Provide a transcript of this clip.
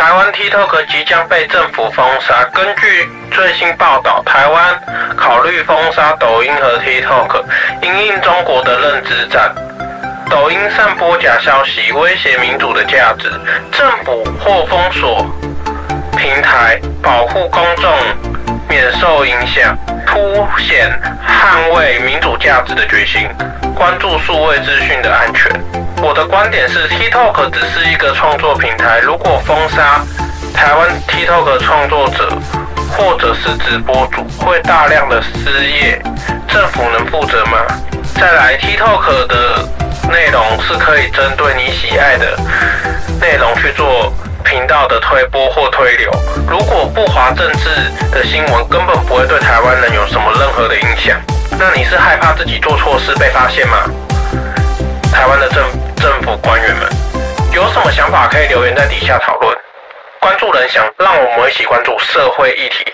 台湾 TikTok 即将被政府封杀。根据最新报道，台湾考虑封杀抖音和 TikTok，因应中国的认知战。抖音散播假消息，威胁民主的价值，政府或封锁平台，保护公众免受影响，凸显捍卫民主价值的决心，关注数位资讯的安全。我的观点是，TikTok 只是一个创作平台，如果封杀台湾 TikTok 创作者或者是直播主，会大量的失业，政府能负责吗？再来，TikTok 的。内容是可以针对你喜爱的内容去做频道的推播或推流。如果不滑政治的新闻，根本不会对台湾人有什么任何的影响。那你是害怕自己做错事被发现吗？台湾的政有什么想法可以留言在底下讨论。关注人想让我们一起关注社会议题。